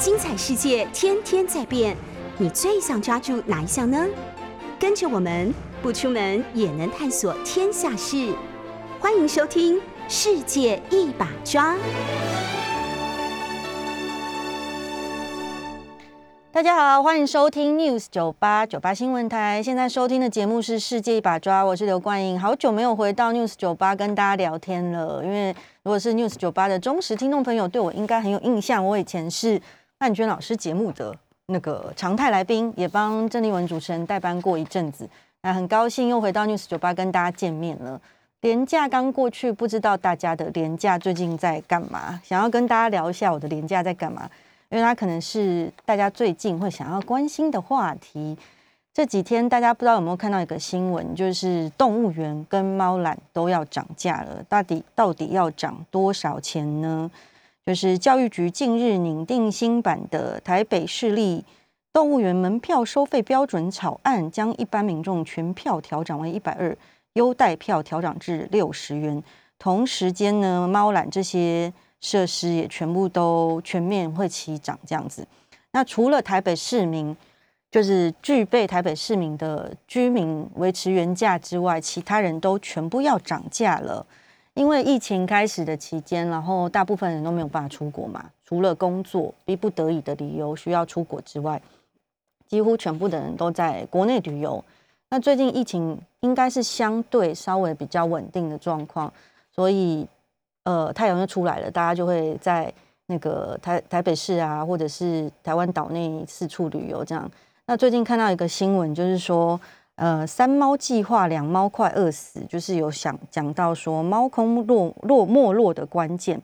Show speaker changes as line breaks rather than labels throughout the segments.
精彩世界天天在变，你最想抓住哪一项呢？跟着我们不出门也能探索天下事，欢迎收听《世界一把抓》。
大家好，欢迎收听 News 九八九八新闻台。现在收听的节目是《世界一把抓》，我是刘冠英。好久没有回到 News 九八跟大家聊天了，因为如果是 News 九八的忠实听众朋友，对我应该很有印象。我以前是曼娟老师节目的那个常态来宾，也帮郑丽文主持人代班过一阵子。那很高兴又回到 News 九八跟大家见面了。年假刚过去，不知道大家的年假最近在干嘛？想要跟大家聊一下我的年假在干嘛。因为它可能是大家最近会想要关心的话题。这几天大家不知道有没有看到一个新闻，就是动物园跟猫缆都要涨价了。到底到底要涨多少钱呢？就是教育局近日拟定新版的台北市立动物园门票收费标准草案，将一般民众全票调整为一百二，优待票调整至六十元。同时间呢，猫缆这些。设施也全部都全面会齐涨这样子。那除了台北市民，就是具备台北市民的居民维持原价之外，其他人都全部要涨价了。因为疫情开始的期间，然后大部分人都没有办法出国嘛，除了工作逼不得已的理由需要出国之外，几乎全部的人都在国内旅游。那最近疫情应该是相对稍微比较稳定的状况，所以。呃，太阳又出来了，大家就会在那个台台北市啊，或者是台湾岛内四处旅游这样。那最近看到一个新闻，就是说，呃，三猫计划，两猫快饿死，就是有想讲到说猫空落落没落的关键。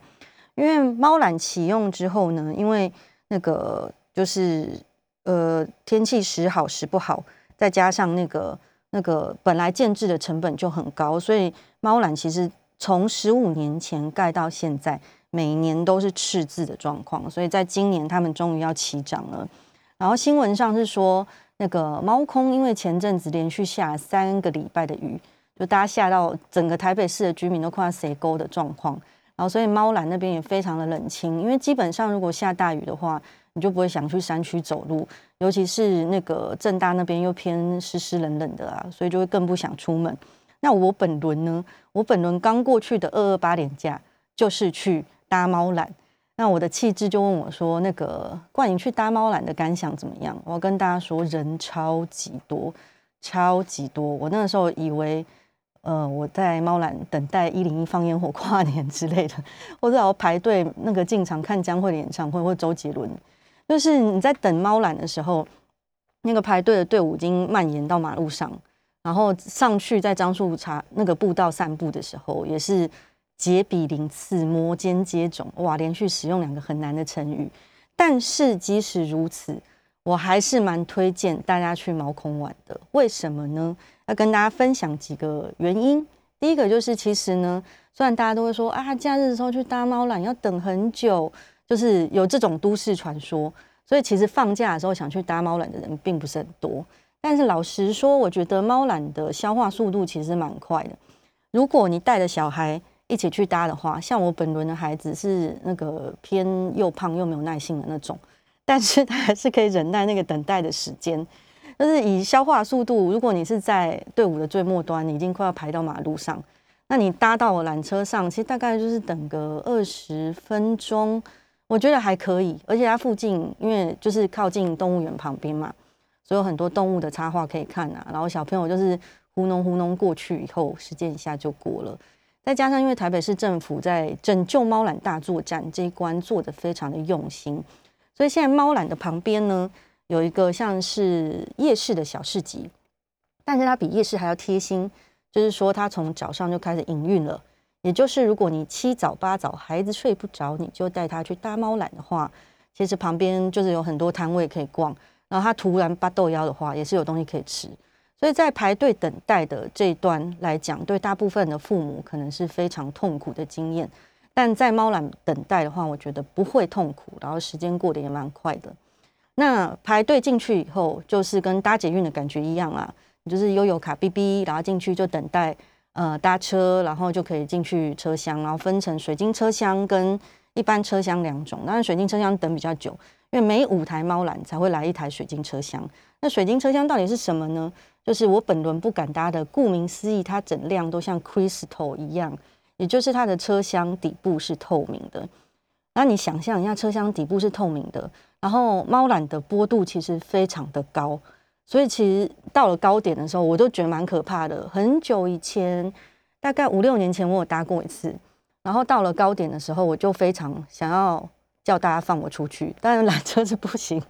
因为猫缆启用之后呢，因为那个就是呃天气时好时不好，再加上那个那个本来建制的成本就很高，所以猫缆其实。从十五年前盖到现在，每年都是赤字的状况，所以在今年他们终于要起涨了。然后新闻上是说，那个猫空因为前阵子连续下三个礼拜的雨，就大家下到整个台北市的居民都快要塞沟的状况。然后所以猫缆那边也非常的冷清，因为基本上如果下大雨的话，你就不会想去山区走路，尤其是那个正大那边又偏湿湿冷冷的啊，所以就会更不想出门。那我本轮呢？我本轮刚过去的二二八年假，就是去搭猫缆。那我的气质就问我说：“那个冠莹去搭猫缆的感想怎么样？”我要跟大家说，人超级多，超级多。我那个时候以为，呃，我在猫缆等待一零一放烟火 跨年之类的，或者要排队那个进场看江蕙的演唱会或周杰伦。就是你在等猫缆的时候，那个排队的队伍已经蔓延到马路上。然后上去在樟树茶那个步道散步的时候，也是杰比鳞刺，摩肩接踵，哇！连续使用两个很难的成语。但是即使如此，我还是蛮推荐大家去毛孔玩的。为什么呢？要跟大家分享几个原因。第一个就是，其实呢，虽然大家都会说啊，假日的时候去搭猫缆要等很久，就是有这种都市传说，所以其实放假的时候想去搭猫缆的人并不是很多。但是老实说，我觉得猫缆的消化速度其实蛮快的。如果你带着小孩一起去搭的话，像我本轮的孩子是那个偏又胖又没有耐性的那种，但是他还是可以忍耐那个等待的时间。就是以消化速度，如果你是在队伍的最末端，你已经快要排到马路上，那你搭到我缆车上，其实大概就是等个二十分钟，我觉得还可以。而且它附近，因为就是靠近动物园旁边嘛。所以有很多动物的插画可以看啊，然后小朋友就是糊弄糊弄过去以后，时间一下就过了。再加上因为台北市政府在拯救猫缆大作战这一关做的非常的用心，所以现在猫缆的旁边呢有一个像是夜市的小市集，但是它比夜市还要贴心，就是说它从早上就开始营运了。也就是如果你七早八早孩子睡不着，你就带他去搭猫缆的话，其实旁边就是有很多摊位可以逛。然后他突然拔豆腰的话，也是有东西可以吃。所以在排队等待的这一段来讲，对大部分的父母可能是非常痛苦的经验。但在猫缆等待的话，我觉得不会痛苦，然后时间过得也蛮快的。那排队进去以后，就是跟搭捷运的感觉一样啊，就是悠游卡 B B，，然后进去就等待呃搭车，然后就可以进去车厢，然后分成水晶车厢跟一般车厢两种，当然水晶车厢等比较久，因为每五台猫缆才会来一台水晶车厢。那水晶车厢到底是什么呢？就是我本轮不敢搭的，顾名思义，它整辆都像 crystal 一样，也就是它的车厢底部是透明的。那你想象一下，车厢底部是透明的，然后猫缆的坡度其实非常的高，所以其实到了高点的时候，我都觉得蛮可怕的。很久以前，大概五六年前，我有搭过一次，然后到了高点的时候，我就非常想要叫大家放我出去，当然 缆车是不行。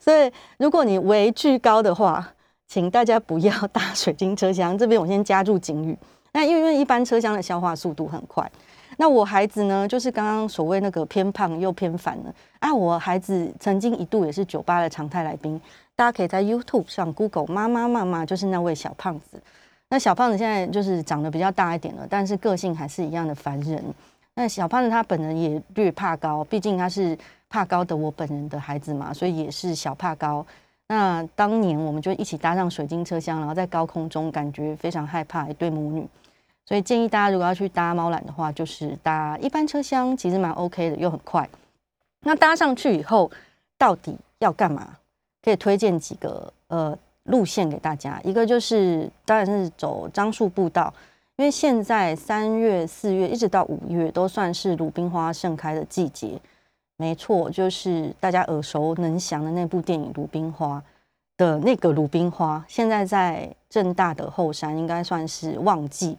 所以如果你畏惧高的话，请大家不要搭水晶车厢，这边我先加注警语。那因为一般车厢的消化速度很快，那我孩子呢，就是刚刚所谓那个偏胖又偏烦了啊。我孩子曾经一度也是酒吧的常态来宾，大家可以在 YouTube 上 Google 妈妈妈妈，就是那位小胖子。那小胖子现在就是长得比较大一点了，但是个性还是一样的烦人。那小胖子他本人也略怕高，毕竟他是怕高的我本人的孩子嘛，所以也是小怕高。那当年我们就一起搭上水晶车厢，然后在高空中感觉非常害怕，一对母女。所以建议大家如果要去搭猫缆的话，就是搭一般车厢，其实蛮 OK 的，又很快。那搭上去以后，到底要干嘛？可以推荐几个呃路线给大家。一个就是当然是走樟树步道，因为现在三月、四月一直到五月都算是鲁冰花盛开的季节。没错，就是大家耳熟能详的那部电影《鲁冰花》的那个鲁冰花，现在在正大的后山，应该算是旺季，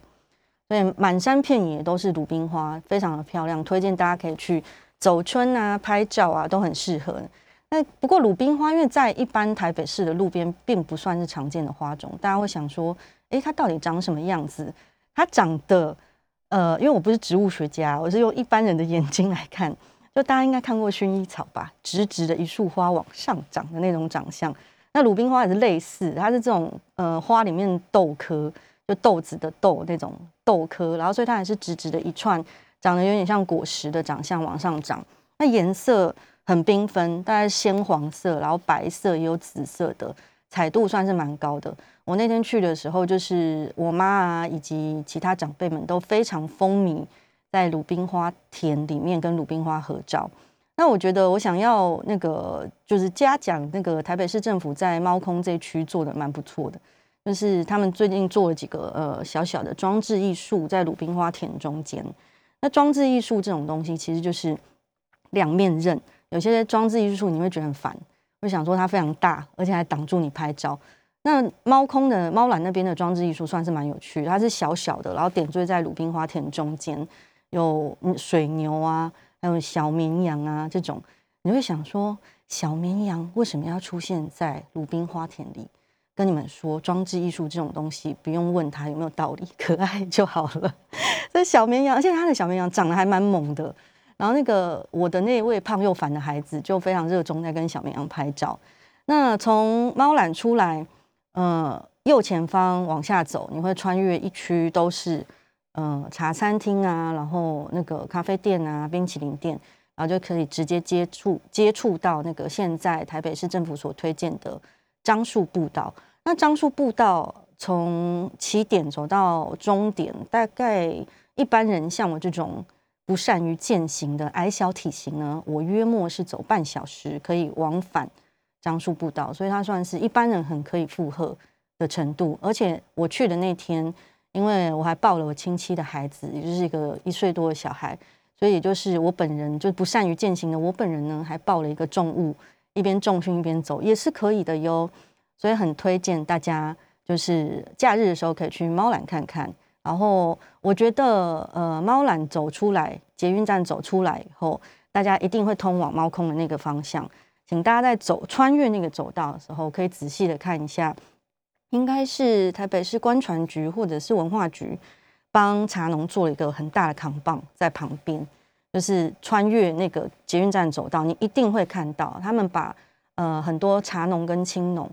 所以满山遍野都是鲁冰花，非常的漂亮，推荐大家可以去走春啊、拍照啊，都很适合。那不过鲁冰花，因为在一般台北市的路边，并不算是常见的花种，大家会想说，诶，它到底长什么样子？它长得，呃，因为我不是植物学家，我是用一般人的眼睛来看。就大家应该看过薰衣草吧，直直的一束花往上长的那种长相。那鲁冰花也是类似，它是这种呃花里面豆科，就豆子的豆那种豆科，然后所以它也是直直的一串，长得有点像果实的长相往上长。那颜色很缤纷，大概鲜黄色，然后白色也有紫色的，彩度算是蛮高的。我那天去的时候，就是我妈啊以及其他长辈们都非常风靡。在鲁冰花田里面跟鲁冰花合照，那我觉得我想要那个就是嘉奖那个台北市政府在猫空这区做的蛮不错的，就是他们最近做了几个呃小小的装置艺术在鲁冰花田中间。那装置艺术这种东西其实就是两面刃，有些装置艺术你会觉得很烦，会想说它非常大，而且还挡住你拍照。那猫空的猫缆那边的装置艺术算是蛮有趣，它是小小的，然后点缀在鲁冰花田中间。有水牛啊，还有小绵羊啊，这种你会想说，小绵羊为什么要出现在鲁冰花田里？跟你们说，装置艺术这种东西，不用问它有没有道理，可爱 就好了。这小绵羊，而且它的小绵羊长得还蛮猛的。然后那个我的那位胖又烦的孩子，就非常热衷在跟小绵羊拍照。那从猫缆出来，呃，右前方往下走，你会穿越一区都是。嗯，茶餐厅啊，然后那个咖啡店啊，冰淇淋店，然后就可以直接接触接触到那个现在台北市政府所推荐的樟树步道。那樟树步道从起点走到终点，大概一般人像我这种不善于践行的矮小体型呢，我约莫是走半小时可以往返樟树步道，所以它算是一般人很可以负荷的程度。而且我去的那天。因为我还抱了我亲戚的孩子，也就是一个一岁多的小孩，所以也就是我本人就不善于践行的，我本人呢还抱了一个重物，一边重训一边走也是可以的哟。所以很推荐大家，就是假日的时候可以去猫缆看看。然后我觉得，呃，猫缆走出来，捷运站走出来以后，大家一定会通往猫空的那个方向。请大家在走穿越那个走道的时候，可以仔细的看一下。应该是台北市观船局或者是文化局帮茶农做了一个很大的扛棒在旁边，就是穿越那个捷运站走道，你一定会看到他们把呃很多茶农跟青农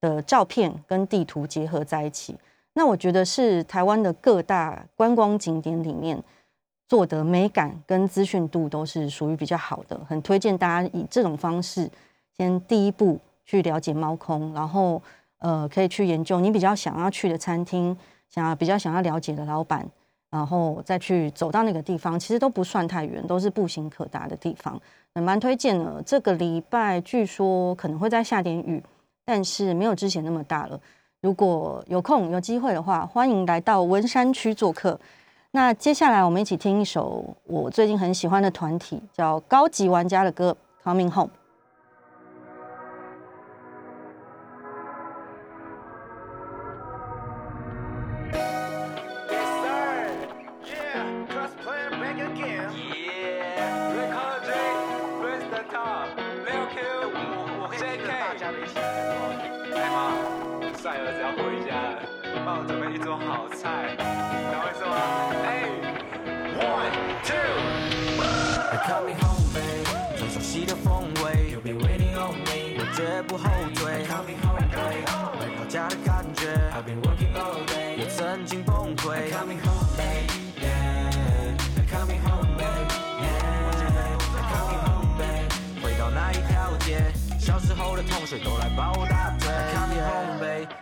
的照片跟地图结合在一起。那我觉得是台湾的各大观光景点里面做的美感跟资讯度都是属于比较好的，很推荐大家以这种方式先第一步去了解猫空，然后。呃，可以去研究你比较想要去的餐厅，想要比较想要了解的老板，然后再去走到那个地方，其实都不算太远，都是步行可达的地方，蛮推荐的。这个礼拜据说可能会再下点雨，但是没有之前那么大了。如果有空有机会的话，欢迎来到文山区做客。那接下来我们一起听一首我最近很喜欢的团体，叫高级玩家的歌《Coming Home》。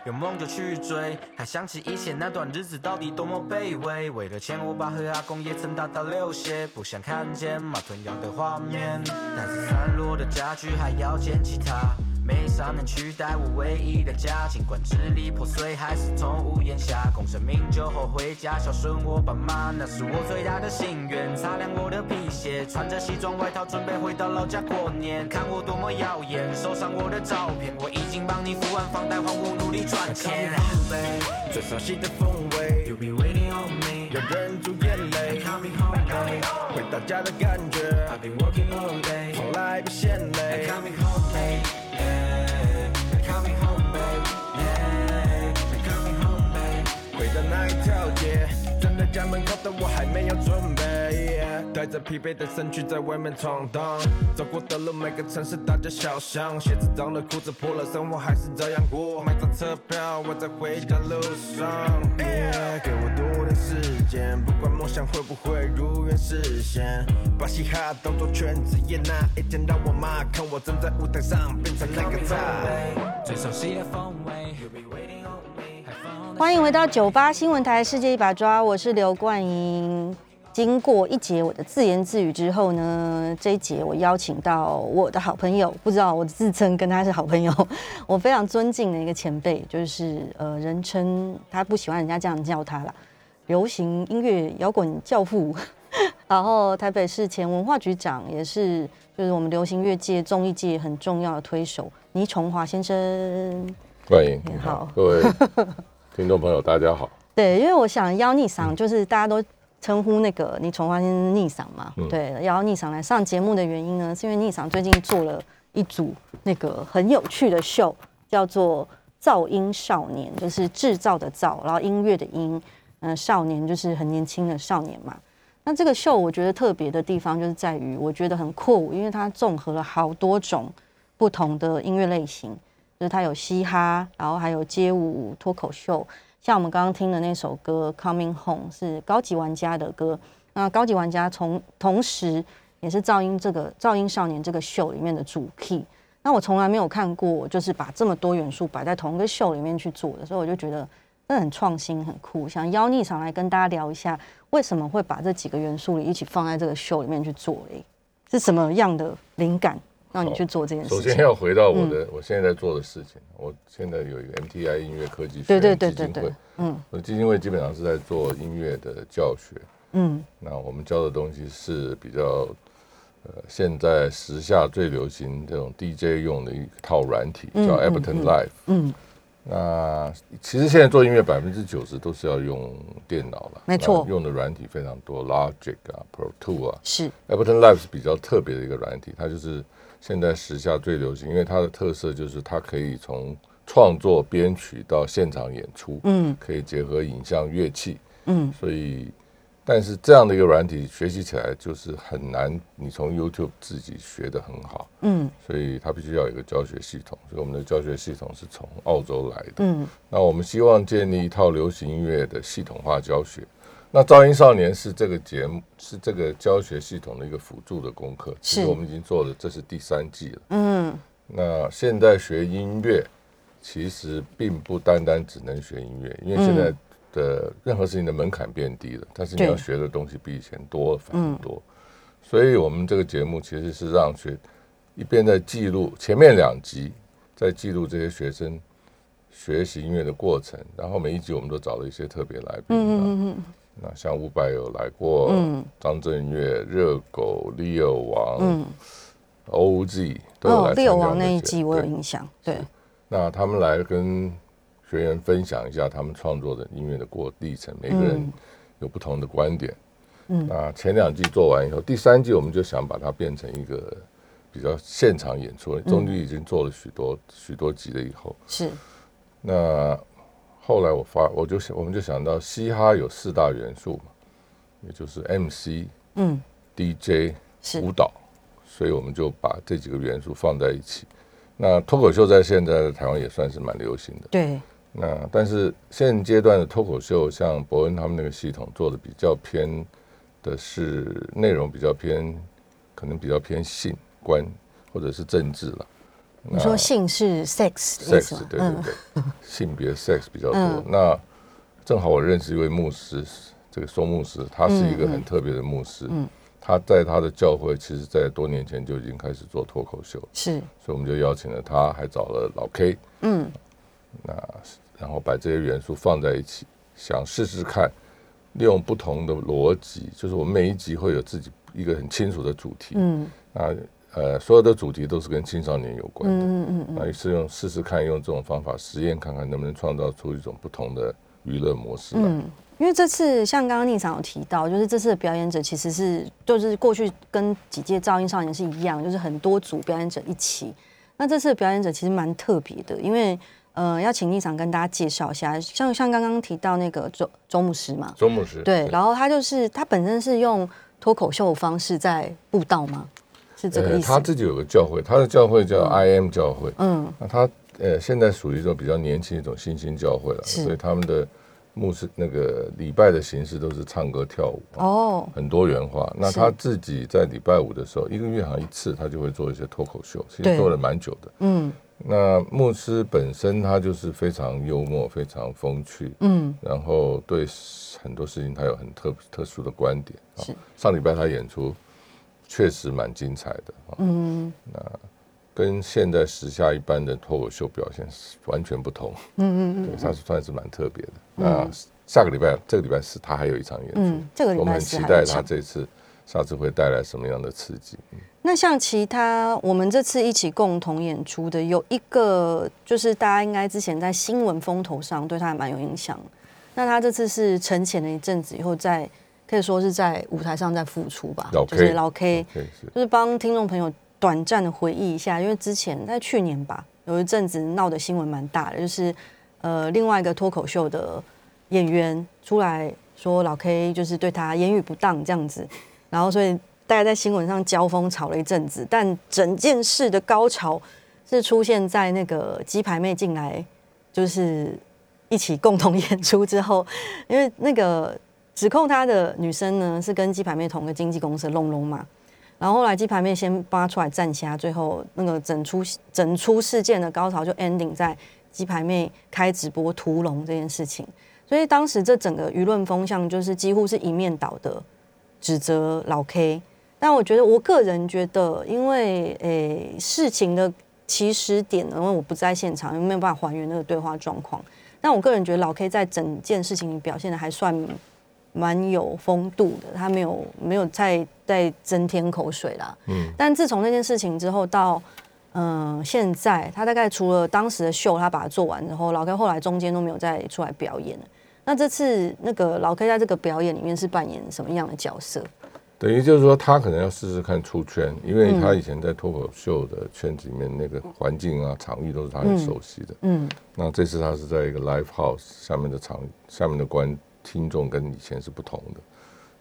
有梦就去追，还想起以前那段日子到底多么卑微，为了钱我爸和阿公也曾大大流血，不想看见马吞羊的画面。但是散落的家具还要捡起它，没啥能取代我唯一的家。尽管支离破碎，还是从屋檐下功成名酒后回家孝顺我爸妈，那是我最大的心愿。擦亮我的皮鞋，穿着西装外套准备回到老家过年。看我多么耀眼，收上我的照片，我已经帮你付完房贷，还我努力赚钱。最熟悉的风味，，You be waiting on me，要忍住眼泪，Coming home baby，，回到家的感觉，，I've been working all day，从来不嫌累。回家门口的我还没有准备。带着疲惫的身躯在外面闯荡，走过的路，每个城市大街小巷，鞋子脏了，裤子破了，生活还是这样过。买张车票，我在回家路上。给我多点时间，不管梦想会不会如愿实现。把嘻哈当做全职业，那一天让我妈看我站在舞台上，变成那个他。最熟悉的风味。
欢迎回到九八新闻台《世界一把抓》，我是刘冠英。经过一节我的自言自语之后呢，这一节我邀请到我的好朋友，不知道我自称跟他是好朋友，我非常尊敬的一个前辈，就是呃，人称他不喜欢人家这样叫他了，流行音乐摇滚教父，然后台北市前文化局长，也是就是我们流行乐界综艺界很重要的推手倪崇华先生，
欢迎，你好，各位 听众朋友，大家好。
对，因为我想邀逆嗓，就是大家都。称呼那个你重华先生逆嗓嘛？对，邀逆嗓来上节目的原因呢，是因为逆嗓最近做了一组那个很有趣的秀，叫做“噪音少年”，就是制造的造，然后音乐的音，嗯，少年就是很年轻的少年嘛。那这个秀我觉得特别的地方就是在于，我觉得很酷，因为它综合了好多种不同的音乐类型，就是它有嘻哈，然后还有街舞、脱口秀。像我们刚刚听的那首歌《Coming Home》是高级玩家的歌，那高级玩家从同时也是噪音这个噪音少年这个秀里面的主 key。那我从来没有看过，就是把这么多元素摆在同一个秀里面去做的，所以我就觉得那很创新、很酷。想邀你上来跟大家聊一下，为什么会把这几个元素一起放在这个秀里面去做？诶，是什么样的灵感？让你去做这件事。
首先要回到我的我现在在做的事情。我现在有一个 MTI 音乐科技学院基金会，嗯，我的基金会基本上是在做音乐的教学，嗯，那我们教的东西是比较呃现在时下最流行这种 DJ 用的一套软体，叫 Ableton Live，嗯，那其实现在做音乐百分之九十都是要用电脑了，
没错，
用的软体非常多，Logic 啊，Pro Tool 啊，
是。
Ableton Live 是比较特别的一个软体，它就是。现在时下最流行，因为它的特色就是它可以从创作、编曲到现场演出，嗯，可以结合影像、乐器，嗯，所以，但是这样的一个软体学习起来就是很难，你从 YouTube 自己学的很好，嗯，所以它必须要有一个教学系统，所以我们的教学系统是从澳洲来的，嗯，那我们希望建立一套流行音乐的系统化教学。那噪音少年是这个节目，是这个教学系统的一个辅助的功课。其实我们已经做了，这是第三季了。嗯，那现在学音乐，其实并不单单只能学音乐，因为现在的任何事情的门槛变低了，但是你要学的东西比以前多很多。所以我们这个节目其实是让学一边在记录前面两集，在记录这些学生学习音乐的过程，然后每一集我们都找了一些特别来宾。嗯嗯嗯。那像伍佰有来过，
嗯。
张震岳、热狗、Leo 王、，OG 都有
哦
来，参加
六王那一季我有印象，对，
那他们来跟学员分享一下他们创作的音乐的过历程，每个人
嗯。
有不同的观点。嗯，那前两季做完以后，第三季我们就想把它变成一个比较现场演出。中间已经做了许多许多集了以后，
是，
那后来我发我就想我们就想到嘻哈有四大元素嘛，也就是 MC、
嗯
，DJ、
是
舞蹈，所以我们就把这几个元素放在一起。那脱口秀在现在的台湾也算是蛮流行的。
对，
那但是现阶段的脱口秀，像伯恩他们那个系统做的比较偏的是内容比较偏，可能比较偏性观或者是政治了。
你说性是 sex 的意思
sex
吗？
对对对，性别 sex 比较多。
嗯。
那正好我认识一位牧师，这个松牧师，他是一个
嗯
很特别的牧师。他在他的教会，其实在多年前就已经开始做脱口秀，
是，
所以我们就邀请了他，还找了老 K，
嗯，
那然后把这些元素放在一起，想试试看，利用不同的逻辑，就是我们每一集会有自己一个很清楚的主题，
嗯，
那呃所有的主题都是跟青少年有关的，
嗯嗯嗯，
那是用试试看，用这种方法实验看看能不能创造出一种不同的娱乐模式。
嗯因为这次像刚刚宁长有提到，就是这次的表演者其实是就是过去跟几届噪音少年是一样，就是很多组表演者一起。那这次的表演者其实蛮特别的，因为呃要请宁场跟大家介绍一下，像像刚刚提到那个周周牧师嘛，
周牧师
对，然后他就是他本身是用脱口秀的方式在布道吗？是这个意思？
呃他自己有个教会，他的教会叫 I M 教会，
嗯
那他呃现在属于一种比较年轻一种新兴教会了，所以他们的牧师那个礼拜的形式都是唱歌跳舞。
哦，
很多元化。那他自己在礼拜五的时候，一个月好像一次，他就会做一些脱口秀，其实做了蛮久的。
嗯
那牧师本身他就是非常幽默、非常风趣，
嗯，
然后对很多事情他有很特特殊的观点。啊
是
上礼拜他演出确实蛮精彩的
嗯，那
跟现在时下一般的脱口秀表现是完全不同。
嗯嗯
对，他是算是蛮特别的。那下个礼拜，这个礼拜四他还有一场演出，
嗯，这个礼
我们
拜
很期待他。这次下次会带来什么样的刺激。
那像其他我们这次一起共同演出的，有一个就是大家应该之前在新闻风头上对他还蛮有影响。那他这次是沉潜了一阵子以后再，可以说是在舞台上在付出吧，
老
就是
K
老 K，
是。
就是帮听众朋友短暂的回忆一下，因为之前在去年吧，有一阵子闹的新闻蛮大的，就是呃另外一个脱口秀的演员出来说老 K 就是对他言语不当这样子，然后所以大家在新闻上交锋吵了一阵子，但整件事的高潮是出现在那个鸡排妹进来，就是一起共同 演出之后，因为那个指控他的女生呢是跟鸡排妹同个经纪公司的龙龙嘛，然后后来鸡排妹先帮他出来站虾，最后那个整出整出事件的高潮就 ending 在鸡排妹开直播屠龙这件事情，所以当时这整个舆论风向就是几乎是一面倒的指责老 K。但我觉得，我个人觉得，因为诶、事情的起始点呢，因为我不在现场，没有办法还原那个对话状况。但我个人觉得老 K 在整件事情里表现的还算蛮有风度的，他没有没有再再增添口水啦。
嗯，
但自从那件事情之后到嗯、呃现在，他大概除了当时的秀他把它做完之后，老 K 后来中间都没有再出来表演了。那这次那个老 K 在这个表演里面是扮演什么样的角色？
等于就是说，他可能要试试看出圈，因为
嗯
他以前在脱口秀的圈子里面，那个环境啊、场域都是他很熟悉的。
嗯
那这次他是在一个 live house 下面的场，下面的观听众跟以前是不同的，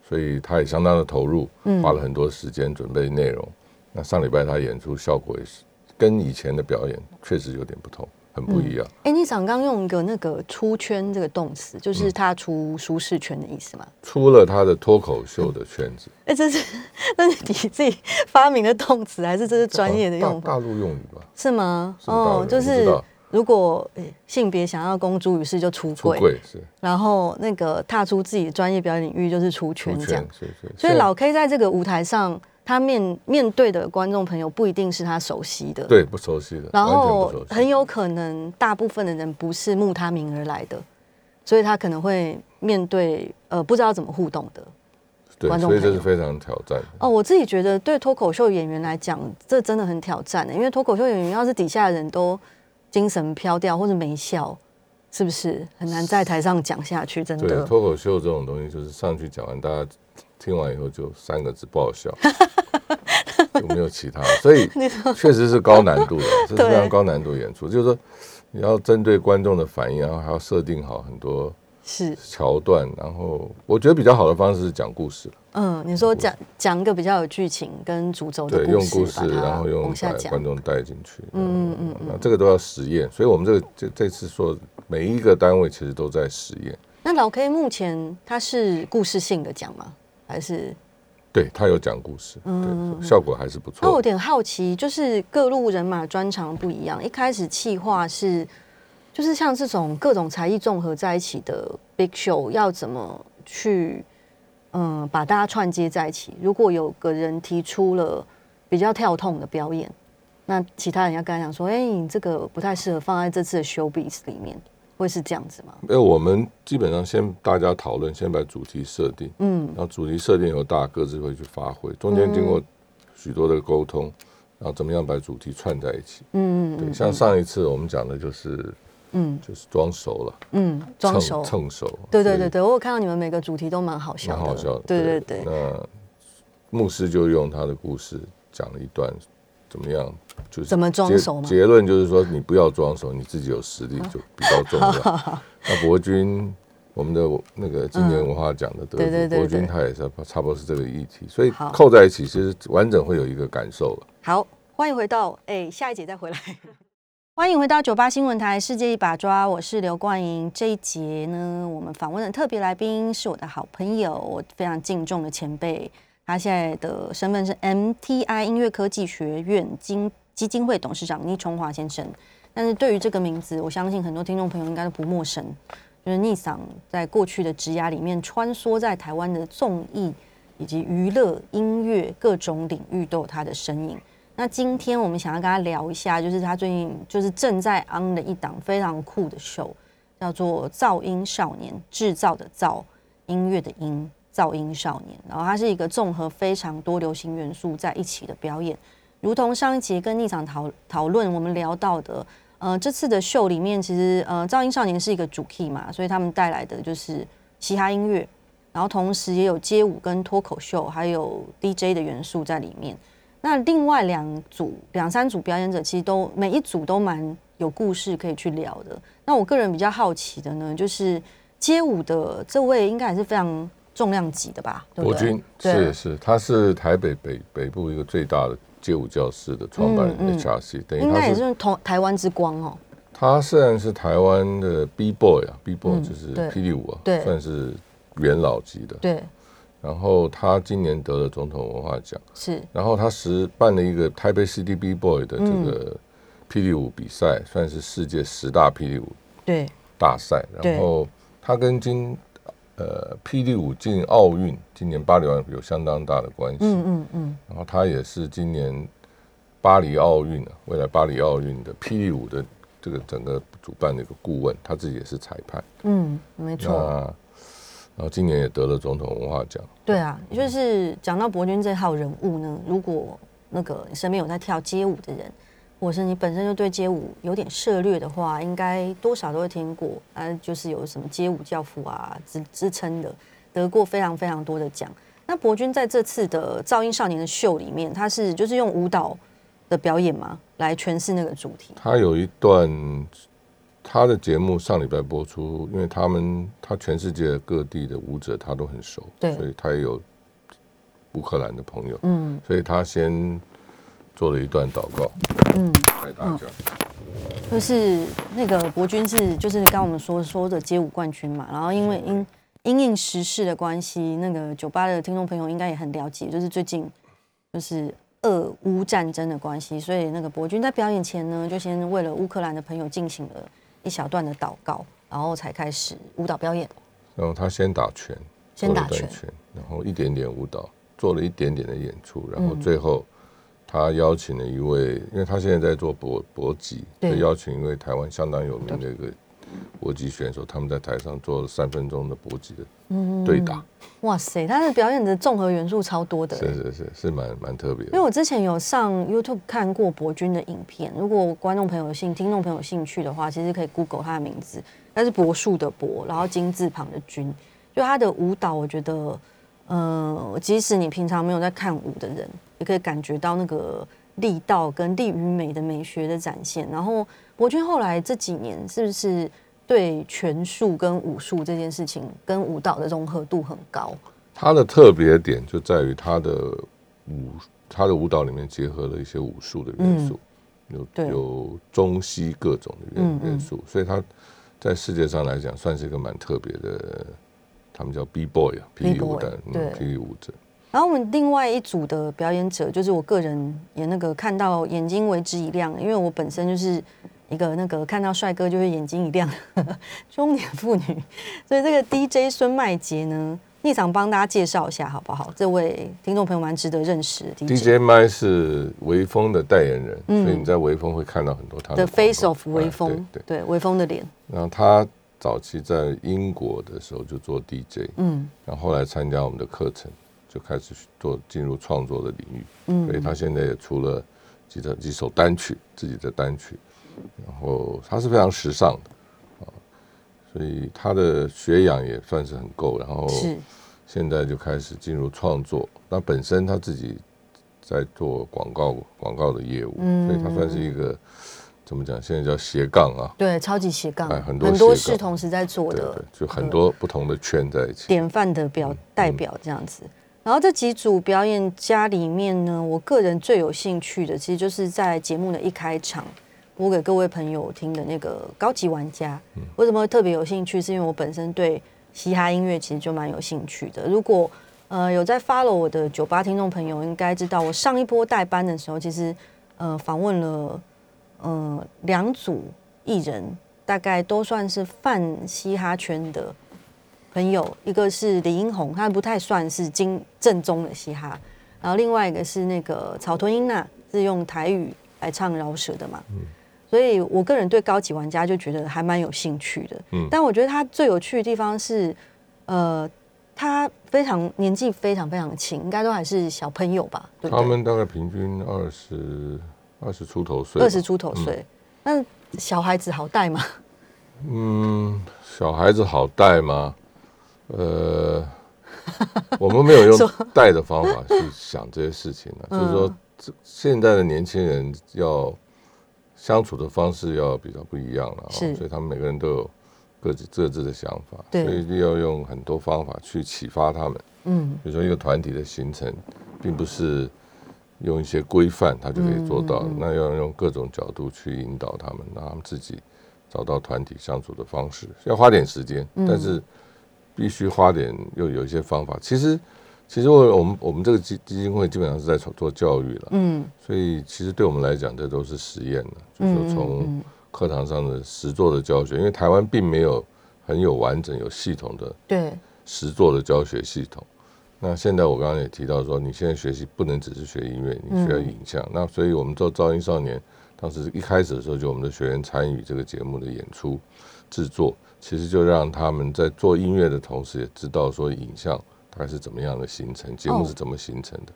所以他也相当的投入，
嗯
花了很多时间准备内容。那上礼拜他演出效果也是跟以前的表演确实有点不同，很不一样。
哎、你想刚用一个那个出圈这个动词，就是
嗯
踏出舒适圈的意思吗？
出了他的脱口秀的圈子，
哎、这是 那是你自己发明的动词，还是这是专业的用法？
大大陆用语吧？
是吗？哦就是如果呃性别想要公诸于世就出柜，
出柜是
然后那个踏出自己的专业表演领域就是出圈
出
这样。，
是是。
所以老 K 在这个舞台上，他面面对的观众朋友不一定是他熟悉的，
对不熟悉的，
然后很有可能大部分的人不是慕他名而来的，所以他可能会面对呃不知道怎么互动的。
对
观，众
所以这是非常挑战的。
哦，我自己觉得对脱口秀演员来讲，这真的很挑战的，因为脱口秀演员要是底下的人都精神飘掉或者没笑，是不是很难在台上讲下去？真
对，
的。
脱口秀这种东西，就是上去讲完，大家听完以后就三个字不好笑，有没有其他？所以 确实是高难度的，这是非常高难度的演出。就是说，你要针对观众的反应，然后还要设定好很多
是，
桥段，然后我觉得比较好的方式是讲故事了，
嗯，你说讲讲一个比较有剧情跟主轴的
对，
故事，
用故事，然后用把观。众带进去，
嗯嗯嗯
那这个都要实验，所以我们这个这这次说每一个单位其实都在实验。
那老 K 目前他是故事性的讲吗？还是？
对他有讲故事，
嗯
对，效果还是不错。
那我有点好奇，就是各路人马专长不一样。一开始企划是，就是像这种各种才艺综合在一起的 big show，要怎么去嗯把大家串接在一起？如果有个人提出了比较跳痛的表演，那其他人要跟他讲说：“哎、你这个不太适合放在这次的 show biz 里面。”会是这样子吗？
没有我们基本上先大家讨论，先把主题设定，
嗯
然后主题设定由，大家各自会去发挥，中间经过许多的沟通，然后怎么样把主题串在一起。
嗯
对，像上一次我们讲的就是
嗯
就是装熟了，
嗯，装熟。
蹭熟，
对对对对，我有看到你们每个主题都蛮好笑的。
蛮好笑的。
对对对。
那牧师就用他的故事讲了一段怎么样，就是
怎么装熟吗
结论就是说，你不要装熟，你自己有实力就比较重要。那伯君，我们的那个今年文化奖的得
对对对
主博君，他也是差不多是这个议题，所以扣在一起，其实完整会有一个感受了。
好，欢迎回到哎、下一节再回来。欢迎回到九八新闻台《世界一把抓》，我是刘冠莹。这一节呢，我们访问的特别来宾是我的好朋友，我非常敬重的前辈。他现在的身份是 MTI 音乐科技学院基基金会董事长倪崇华先生。但是对于这个名字，我相信很多听众朋友应该都不陌生。就是逆嗓在过去的职涯里面穿梭在台湾的综艺以及娱乐、音乐各种领域都有他的身影。那今天我们想要跟他聊一下，就是他最近就是正在 on 的一档非常酷的秀，叫做《噪音少年》，制造的噪，音乐的音，噪音少年。然后它是一个综合非常多流行元素在一起的表演，如同上一节跟逆场讨讨论我们聊到的，呃，这次的秀里面其实呃，噪音少年是一个主 key 嘛，所以他们带来的就是嘻哈音乐，然后同时也有街舞跟脱口秀，还有 DJ 的元素在里面。那另外两组、两三组表演者，其实都每一组都蛮有故事可以去聊的。那我个人比较好奇的呢，就是街舞的这位应该也是非常重量级的吧？对不对？
博君是是，他是台北北北部一个最大的街舞教室的创办人
嗯嗯
HRC，等于
应该
他
也是同台湾之光哦。
他虽然是台湾的 B boy 啊，B boy
嗯
就是霹雳舞啊，
对
算是元老级的。
对，
然后他今年得了总统文化奖，
是
然后他实办了一个台北 CD B boy 的这
嗯
个霹雳舞比赛，算是世界十大霹雳舞
对，
大赛。然后他跟今呃霹雳舞进奥运，今年巴黎奥运有相当大的关系。
嗯嗯嗯，
然后他也是今年巴黎奥运啊，未来巴黎奥运的霹雳舞的这个整个主办的一个顾问，他自己也是裁判。
嗯，没错。
那然后今年也得了总统文化奖。
对啊，就是讲到伯君这号人物呢，如果那个你身边有在跳街舞的人，或者是你本身就对街舞有点涉略的话，应该多少都会听过啊，就是有什么街舞教父啊之之称的，得过非常非常多的奖。那伯君在这次的噪音少年的秀里面，他是就是用舞蹈的表演嘛，来诠释那个主题。
他有一段他的节目上礼拜播出，因为他们他全世界各地的舞者他都很熟，
对。
所以他也有乌克兰的朋友，
嗯。
所以他先做了一段祷告
嗯，
带大家。
就是那个博君是就是刚我们说说的街舞冠军嘛，然后因为因因应时事的关系，那个酒吧的听众朋友应该也很了解，就是最近就是俄乌战争的关系，所以那个博君在表演前呢，就先为了乌克兰的朋友进行了一小段的祷告，然后才开始舞蹈表演。
然后他先打拳，
先打拳，
然后一点点舞蹈，做了一点点的演出，然后最后他邀请了一位，因为他现在在做搏搏击，就邀请一位台湾相当有名的一个。搏击选手他们在台上做了三分钟的搏击的对打，
哇塞，他的表演的综合元素超多的，
是是是是蛮蛮特别。
因为我之前有上 YouTube 看过博君的影片，如果观众朋友有兴听众朋友有兴趣的话，其实可以 Google 他的名字，他是柏树的柏，然后金字旁的君，就他的舞蹈，我觉得，呃，即使你平常没有在看舞的人，也可以感觉到那个力道跟力与美的美学的展现。然后博君后来这几年是不是？对拳术跟武术这件事情，跟舞蹈的融合度很高。
他的特别点就在于他的舞，它的舞蹈里面结合了一些武术的元素，有有中西各种的元元素，所以他在世界上来讲算是一个蛮特别的。他们叫 B boy 啊，霹雳舞的，霹雳舞者。
然后我们另外一组的表演者，就是我个人也那个看到眼睛为之一亮，因为我本身就是。一个那个看到帅哥就会眼睛一亮，中年妇女，所以这个 DJ 孙麦杰呢，立场帮大家介绍一下好不好？这位听众朋友蛮值得认识。
DJ 麦是微风的代言人，所以你在微风会看到很多他的
face of 微风，对对，微风的脸。
然后他早期在英国的时候就做 DJ，嗯，然后后来参加我们的课程，就开始做进入创作的领域，嗯，所以他现在也出了几首几首单曲，自己的单曲。然后他是非常时尚的啊，所以他的学养也算是很够。然后现在就开始进入创作。那本身他自己在做广告广告的业务，所以他算是一个怎么讲？现在叫斜杠啊，
对，超级斜杠，
很多
很多事同时在做的，
就很多不同的圈在一起，
典范的表代表这样子。然后这几组表演家里面呢，我个人最有兴趣的，其实就是在节目的一开场。播给各位朋友听的那个高级玩家，为什么特别有兴趣？是因为我本身对嘻哈音乐其实就蛮有兴趣的。如果呃有在 follow 我的酒吧听众朋友，应该知道我上一波代班的时候，其实呃访问了呃两组艺人，大概都算是泛嘻哈圈的朋友。一个是李英宏，他不太算是精正宗的嘻哈，然后另外一个是那个草屯英娜，是用台语来唱饶舌的嘛。所以，我个人对高级玩家就觉得还蛮有兴趣的。嗯，但我觉得他最有趣的地方是，呃，他非常年纪非常非常轻，应该都还是小朋友吧？
他们大概平均二十二十出头岁，
二十出头岁。那小孩子好带吗？
嗯，小孩子好带吗？呃，我们没有用带的方法去想这些事情呢。就是说，现在的年轻人要。相处的方式要比较不一样了，所以他们每个人都有各自各自的想法，所以要用很多方法去启发他们。嗯，比如说一个团体的形成，并不是用一些规范他就可以做到，那要用各种角度去引导他们，让他们自己找到团体相处的方式，要花点时间，但是必须花点又有一些方法。其实。其实我我们我们这个基基金会基本上是在做教育了，嗯，所以其实对我们来讲，这都是实验的，就是从课堂上的实作的教学，因为台湾并没有很有完整、有系统的
对
实作的教学系统。那现在我刚刚也提到说，你现在学习不能只是学音乐，你需要影像。那所以我们做噪音少年，当时一开始的时候，就我们的学员参与这个节目的演出制作，其实就让他们在做音乐的同时，也知道说影像。大概是怎么样的形成？节目是怎么形成的？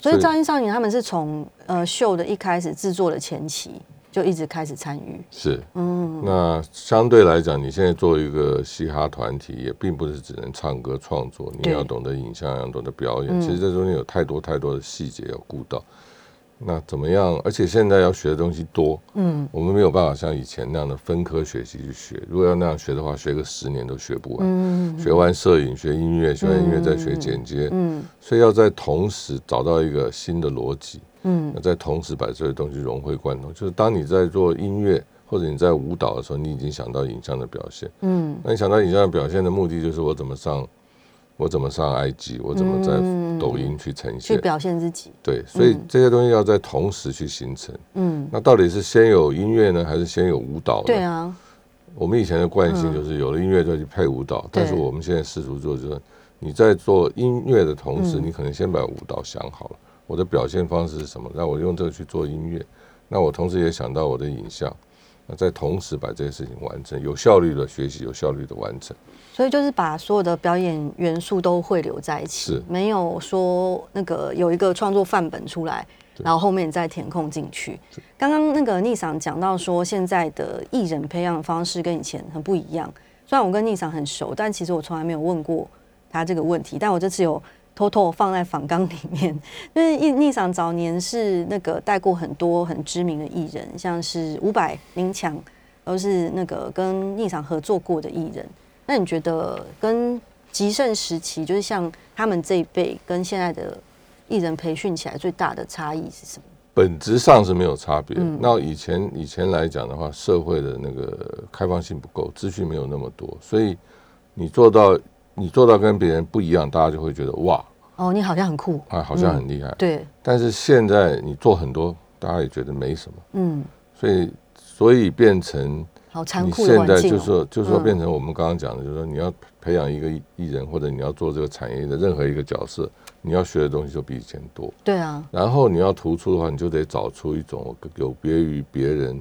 所以《噪音少年》他们是从呃秀的一开始制作的前期就一直开始参与。
是，嗯，那相对来讲，你现在做一个嘻哈团体，也并不是只能唱歌创作，你要懂得影像，要懂得表演。其实这中间有太多太多的细节要顾到。那怎么样？而且现在要学的东西多，嗯，我们没有办法像以前那样的分科学习去学。如果要那样学的话，学个十年都学不完。嗯，学完摄影，学音乐，学完音乐再学剪接，嗯，所以要在同时找到一个新的逻辑，嗯，在同时把这些东西融会贯通。就是当你在做音乐或者你在舞蹈的时候，你已经想到影像的表现，嗯，那你想到影像的表现的目的就是我怎么上我怎么上 IG，我怎么在
嗯。
抖音去呈现。
去
现，
表现自己。
对，所以这些东西要在同时去形成。
嗯，
那到底是先有音乐呢，还是先有舞蹈呢？
对啊，
我们以前的惯性就是有了音乐就去配舞蹈，但是我们现在试图做，就是你在做音乐的同时，
嗯。
你可能先把舞蹈想好了，我的表现方式是什么，那我用这个去做音乐，那我同时也想到我的影像，那在同时把这些事情完成，有效率的学习，有效率的完成。
所以就是把所有的表演元素都汇流在一起
是，
没有说那个有一个创作范本出来，然后后面再填空进去。刚刚那个逆桑讲到说，现在的艺人培养方式跟以前很不一样。虽然我跟逆桑很熟，但其实我从来没有问过他这个问题。但我这次有偷偷放在访纲里面，因为逆逆桑早年是那个带过很多很知名的艺人，像是伍佰、林强，都是那个跟逆桑合作过的艺人。那你觉得跟极盛时期，就是像他们这一辈跟现在的艺人培训起来最大的差异是什么？
本质上是没有差别。
嗯
那以前以前来讲的话，社会的那个开放性不够，资讯没有那么多，所以你做到你做到跟别人不一样，大家就会觉得哇，
哦，你好像很酷，
啊，好像很厉害。
对，
但是现在你做很多，大家也觉得没什么，
嗯，
所以所以变成
好残
你
酷的
现在就
是。
说就是说
嗯
变成我们刚刚讲的，就是说你要培养一个艺艺人，或者你要做这个产业的任何一个角色，你要学的东西就比以前多。
对啊，
然后你要突出的话，你就得找出一种有别于别人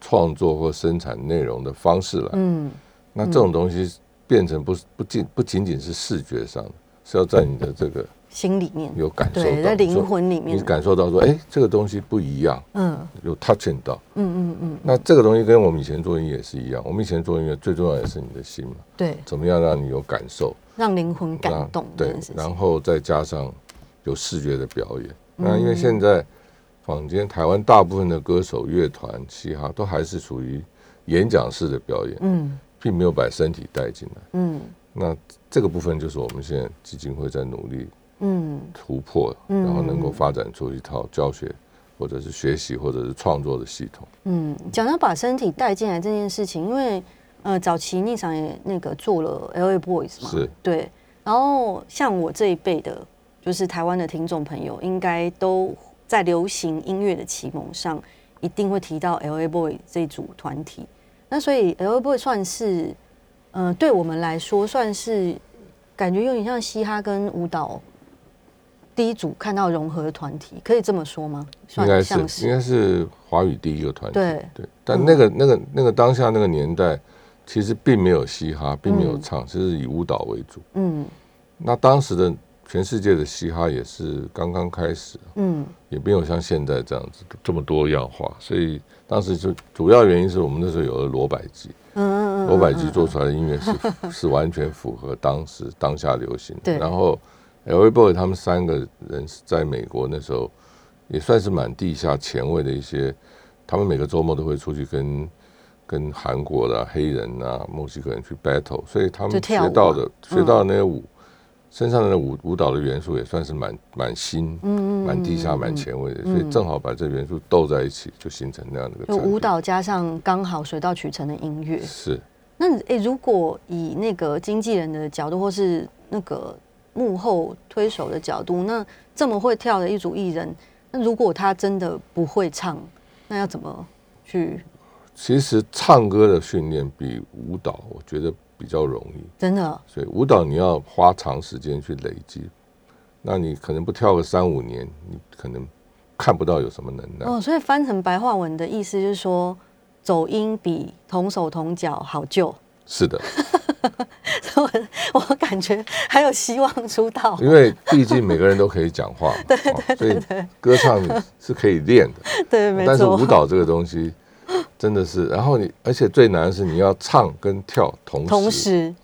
创作或生产内容的方式来。
嗯，
那这种东西变成不是不仅不仅仅是视觉上的，是要在你的这个
心里面，
有感受
对，在
到，
灵魂里面。
你，感受到说，哎，这个东西不一样，
嗯。
有 touching 到。
嗯嗯嗯，
那这个东西跟我们以前做音乐也是一样，我们以前做音乐最重要的是你的心嘛，
对，
怎么样让你有感受，
让灵魂感
让
动
对，然
情。
后再加上有视觉的表演。
嗯
那因为现在坊间台湾大部分的歌手、乐团、嘻哈都还是属于演讲式的表演，
嗯
并没有把身体带进来。
嗯
那这个部分就是我们现在基金会在努力
嗯
突破，
嗯
然后能够发展出一套教学或者是学习或者是创作的系统。
嗯，讲到把身体带进来这件事情，因为呃，早期逆场也那个做了 L A Boys 嘛，
是
对，然后像我这一辈的，就是台湾的听众朋友，应该都在流行音乐的启蒙上，一定会提到 L A Boys 这组团体。那所以 L A Boy 算是，呃，对我们来说算是感觉有点像嘻哈跟舞蹈第一组看到融合的团体，可以这么说吗？算
应该是应该是华语第一个团体，
对
对。但那个、那个那个当下那个年代，其实并没有嘻哈，并没有
嗯
唱，其实是以舞蹈为主。
嗯
那当时的全世界的嘻哈也是刚刚开始，
嗯。
也没有像现在这样子这么多样化，所以当时就主要原因是我们那时候有了罗百吉，
嗯嗯
罗百吉做出来的音乐是 是完全符合当时当下流行然后 L.A. Boy 他们三个人是在美国那时候也算是蛮地下前卫的一些，他们每个周末都会出去跟跟韩国的啊、黑人啊、墨西哥人去 battle，所以他们学到的学到的那些舞。身上的舞舞蹈的元素也算是蛮蛮新、
嗯
蛮地下、蛮前卫的，所以正好把这元素斗在一起，就形成那样的一个
就舞蹈加上刚好水到渠成的音乐。
是
那诶、如果以那个经纪人的角度，或是那个幕后推手的角度，那这么会跳的一组艺人，那如果他真的不会唱，那要怎么去？
其实唱歌的训练比舞蹈，我觉得比较容易。
真的，
所以舞蹈你要花长时间去累积，那你可能不跳个三五年，你可能看不到有什么能耐。
哦，所以翻成白话文的意思就是说，走音比同手同脚好救。
是的，
所以我我感觉还有希望出道。
因为毕竟每个人都可以讲话 对，对对所以歌唱是可以练的。
对，没
但是
错。
舞蹈这个东西真的是，然后你而且最难的是你要唱跟跳同时，
同时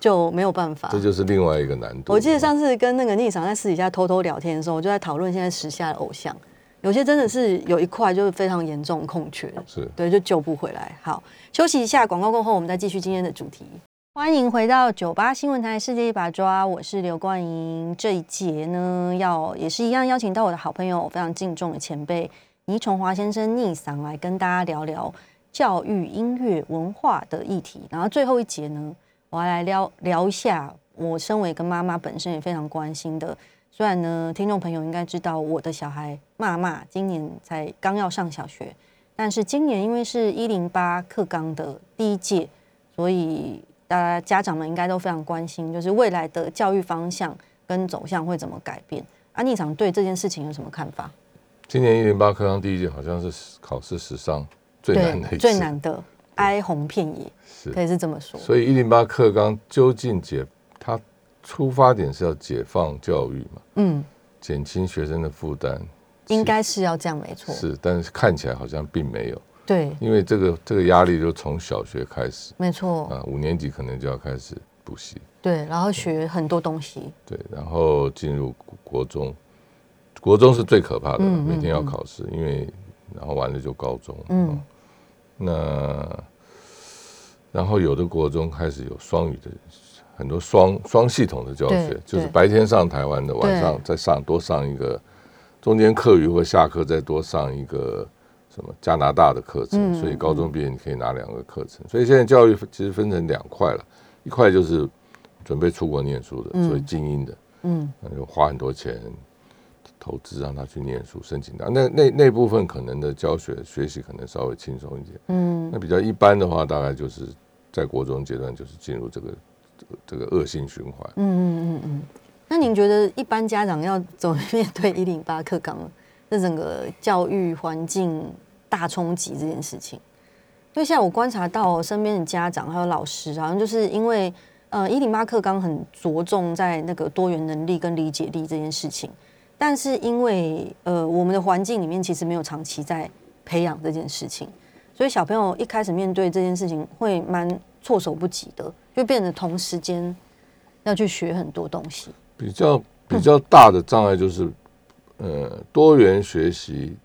就没有办法。
这就是另外一个难度。
我记得上次跟那个逆长在私底下偷偷聊天的时候，我就在讨论现在时下的偶像，有些真的是有一块就是非常严重空缺，
是
对，就救不回来。好，休息一下，广告过后我们再继续今天的主题。欢迎回到九八新闻台世界一把抓，我是刘冠莹。这一节呢，要也是一样邀请到我的好朋友，非常敬重的前辈倪崇华先生逆嗓来跟大家聊聊教育、音乐、文化的议题。然后最后一节呢，我要来聊聊一下我身为一个妈妈，本身也非常关心的。虽然呢，听众朋友应该知道我的小孩骂骂今年才刚要上小学，但是今年因为是一零八课纲的第一届，所以大家家长们应该都非常关心，就是未来的教育方向跟走向会怎么改变。安妮长对这件事情有什么看法？
今年一零八课纲第一届好像是考试史上最难的一次，
最难的哀鸿遍野，
是。
可以是这么说。
所以一零八课纲究竟解它出发点是要解放教育嘛，
嗯，
减轻学生的负担，
应该是要这样，没错。
是，但是看起来好像并没有，
对，
因为这个这个压力就从小学开始。
没错，
啊，五年级可能就要开始补习，
对，然后学很多东西，
对，然后进入国中，国中是最可怕的，每天要考试，因为然后完了就高中，
嗯。
嗯，那然后有的国中开始有双语的，很多双双系统的教学，就是白天上台湾的，晚上再上多上一个，中间课余或下课再多上一个什么加拿大的课程，
嗯
所以高中毕业你可以拿两个课程，所以现在教育其实分成两块了，一块就是准备出国念书的，
嗯。
所以精英的，
嗯，
那就花很多钱投资让他去念书，申请到那那那部分可能的教学学习可能稍微轻松一点。
嗯，
那比较一般的话，大概就是在国中阶段就是进入这个这个这个恶性循环。
嗯嗯嗯嗯。那您觉得一般家长要怎么面对一零八课纲这整个教育环境大冲击这件事情？因为现在我观察到身边的家长还有老师，好像就是因为呃一零八课纲很着重在那个多元能力跟理解力这件事情，但是因为呃我们的环境里面其实没有长期在培养这件事情，所以小朋友一开始面对这件事情会蛮措手不及的，就变得同时间要去学很多东西。
比较比较大的障碍就是，呃，多元学习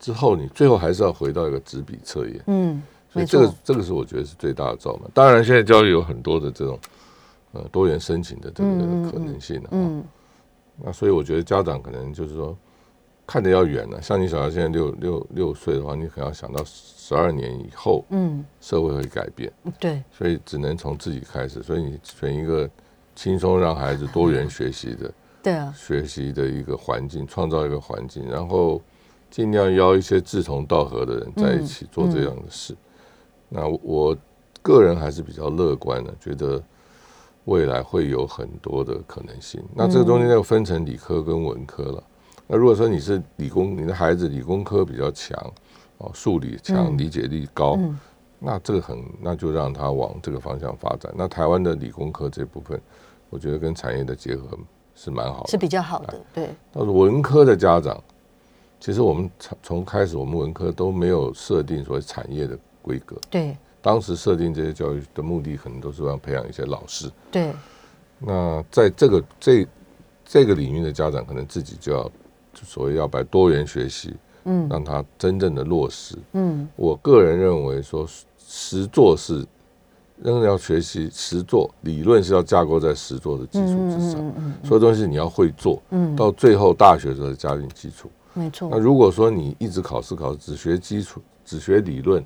之后，你最后还是要回到一个纸笔测验。
嗯，
所以这个，这个是我觉得是最大的障碍。当然，现在教育有很多的这种呃多元申请的这个可能性啊。
嗯
那所以我觉得家长可能就是说看得要远了。像你小孩现在六六六岁的话，你可能要想到十二年以后
嗯，
社会会改变，
对，
所以只能从自己开始。所以你选一个轻松让孩子多元学习的
对啊，
学习的一个环境，创造一个环境，然后尽量邀一些志同道合的人在一起做这样的事。那我个人还是比较乐观的，觉得未来会有很多的可能性。那这个中间就分成理科跟文科了。那如果说你是理工，你的孩子理工科比较强，哦，数理强，
嗯
理解力高，
嗯
那这个很，那就让他往这个方向发展。那台湾的理工科这部分，我觉得跟产业的结合是蛮好的。
是比较好的，对，
但是文科的家长，其实我们从从开始，我们文科都没有设定所谓产业的规格。
对，
当时设定这些教育的目的，可能都是要培养一些老师。
对，
那在这个这这个领域的家长，可能自己就要就所谓要把多元学习，
嗯
让他真正的落实。
嗯
我个人认为说，实做是仍然要学习实做，理论是要架构在实做的基础之上。
嗯嗯
所有东西你要会做，
嗯，
到最后大学的时候的家庭基础。
没错
那，如果说你一直考试考试，只学基础，只学理论，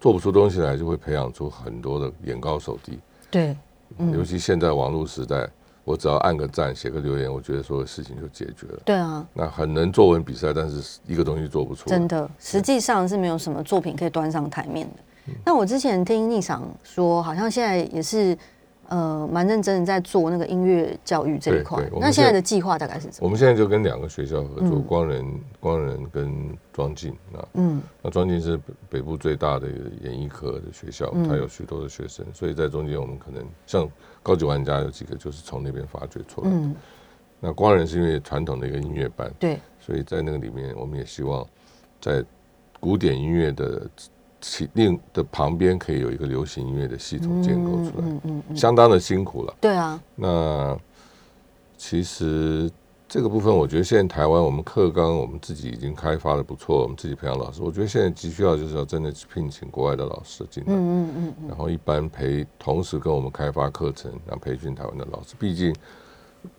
做不出东西来，就会培养出很多的眼高手低。
对，嗯
尤其现在网络时代，我只要按个赞、写个留言，我觉得所有事情就解决了。
对啊，
那很能作文比赛，但是一个东西做不出来。
真的，实际上是没有什么作品可以端上台面的。
嗯
那我之前听逆想说，好像现在也是呃蛮认真的在做那个音乐教育这一块那现在的计划大概是怎么？
我们现在就跟两个学校合作，
嗯
光仁、光仁跟庄敬啊。
嗯
那庄敬是北北部最大的一个演艺科的学校，
嗯
它有许多的学生，所以在中间我们可能像高级玩家有几个就是从那边发掘出来的。
嗯，
那光仁是因为传统的一个音乐班，
对，
所以在那个里面，我们也希望在古典音乐的起另的旁边，可以有一个流行音乐的系统建构出来，
嗯嗯嗯，
相当的辛苦了。
对啊，
那其实这个部分，我觉得现在台湾我们课纲我们自己已经开发的不错，我们自己培养老师。我觉得现在急需要就是要真的去聘请国外的老师进来，
嗯嗯嗯嗯，
然后一般培，同时跟我们开发课程，然后培训台湾的老师。毕竟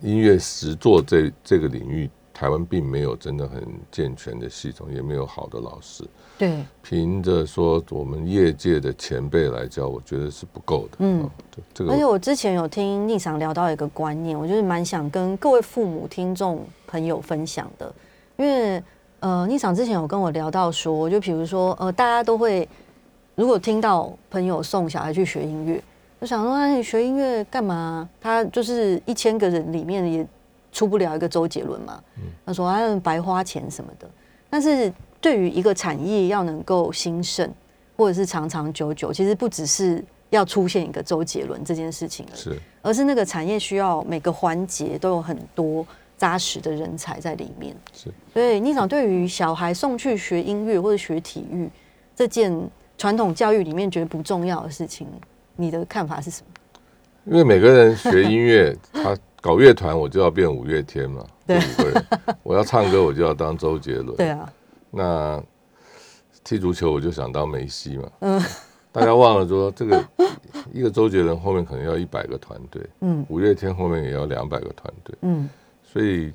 音乐实作这这个领域台湾并没有真的很健全的系统，也没有好的老师。
对，
凭着说我们业界的前辈来教，我觉得是不够的。
嗯
哦，对这个
而且我之前有听宁赏聊到一个观念，我就是蛮想跟各位父母、听众朋友分享的，因为呃，宁赏之前有跟我聊到说，就比如说呃，大家都会如果听到朋友送小孩去学音乐，我想说，啊，你学音乐干嘛？他就是一千个人里面也出不了一个周杰伦嘛。他说啊，白花钱什么的。但是对于一个产业要能够兴盛，或者是长长久久，其实不只是要出现一个周杰伦这件事情而已，
是
而是那个产业需要每个环节都有很多扎实的人才在里面。
是，
所以你想，对于小孩送去学音乐或者学体育这件传统教育里面觉得不重要的事情，你的看法是什么？
因为每个人学音乐，他搞乐团，我就要变五月天嘛，
对。
这五个人；我要唱歌，我就要当周杰伦。
对啊，
那踢足球，我就想当梅西嘛。嗯，大家忘了说，这个一个周杰伦后面可能要一百个团队，
嗯。
五月天后面也要两百个团队，
嗯，
所以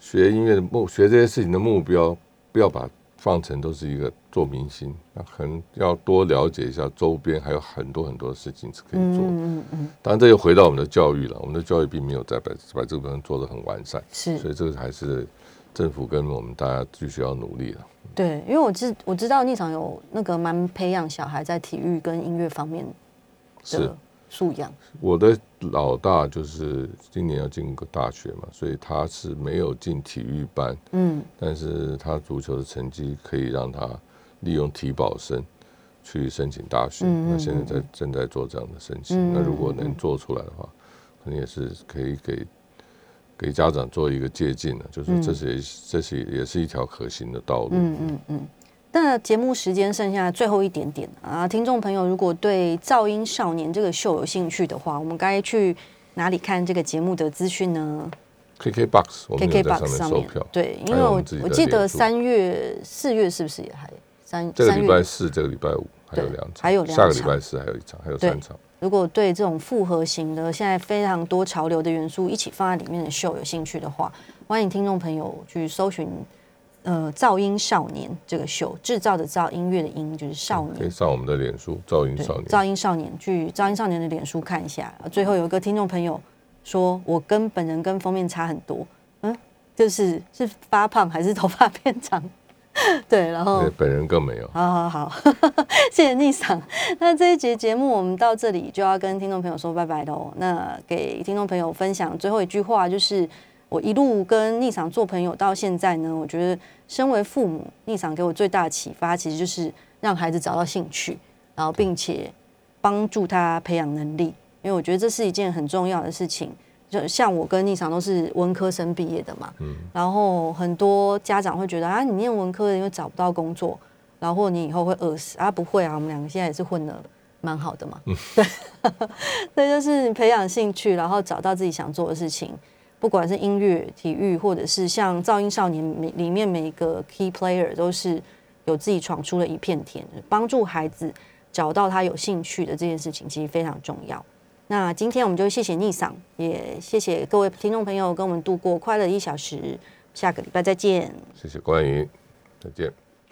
学音乐的目，学这些事情的目标，不要把放成都是一个做明星，那可能要多了解一下周边还有很多很多事情是可以做的。
嗯嗯嗯，
当然，这又回到我们的教育了。我们的教育并没有在把把这个部分做得很完善，
是
所以这个还是政府跟我们大家继续要努力了。
对，因为我知我知道立场有那个蛮培养小孩在体育跟音乐方面
是
的素养。
我的老大就是今年要进个大学嘛，所以他是没有进体育班，
嗯
但是他足球的成绩可以让他利用体保生去申请大学。
嗯嗯
那现在在正在做这样的申请。
嗯
那如果能做出来的话，可能也是可以给给家长做一个借鉴的，就是这是也这是也是一条可行的道路。
嗯嗯嗯。那节目时间剩下最后一点点啊，听众朋友如果对《噪音少年》这个秀有兴趣的话，我们该去哪里看这个节目的资讯呢
KKBOX 我们有在上
？KKBOX
面
对，因
还
为我
有我
记得三月、四月是不是也还三
这个？礼拜四、这个礼拜五还有
对
两场，
还有两场
下个礼拜四还有一场，还有三场。
如果对这种复合型的、现在非常多潮流的元素一起放在里面的秀有兴趣的话，欢迎听众朋友去搜寻呃“噪音少年”这个秀，制造的噪，音乐的音就是少年
可以。上我们的脸书“噪音，少年”。
噪音少年去噪音少年的脸书看一下。呃最后有一个听众朋友说，我跟本人跟封面差很多，嗯，就是是发胖还是头发变长？对，然后
对，本人更没有。
好好好，谢谢逆赏。那这一节节目我们到这里就要跟听众朋友说拜拜喽。那给听众朋友分享最后一句话，就是我一路跟逆赏做朋友到现在呢，我觉得身为父母，逆赏给我最大的启发，其实就是让孩子找到兴趣，然后并且帮助他培养能力，因为我觉得这是一件很重要的事情。就像我跟逆赏都是文科生毕业的嘛，然后很多家长会觉得啊，你念文科的因为找不到工作，然后你以后会饿死啊？不会啊，我们两个现在也是混的蛮好的嘛。对，这就是培养兴趣，然后找到自己想做的事情，不管是音乐、体育，或者是像噪音少年每里面每一个 key player 都是有自己闯出了一片天，帮助孩子找到他有兴趣的这件事情，其实非常重要。那今天我们就谢谢逆嗓，也谢谢各位听众朋友跟我们度过快乐一小时，下个礼拜再见。
谢谢关于，再见。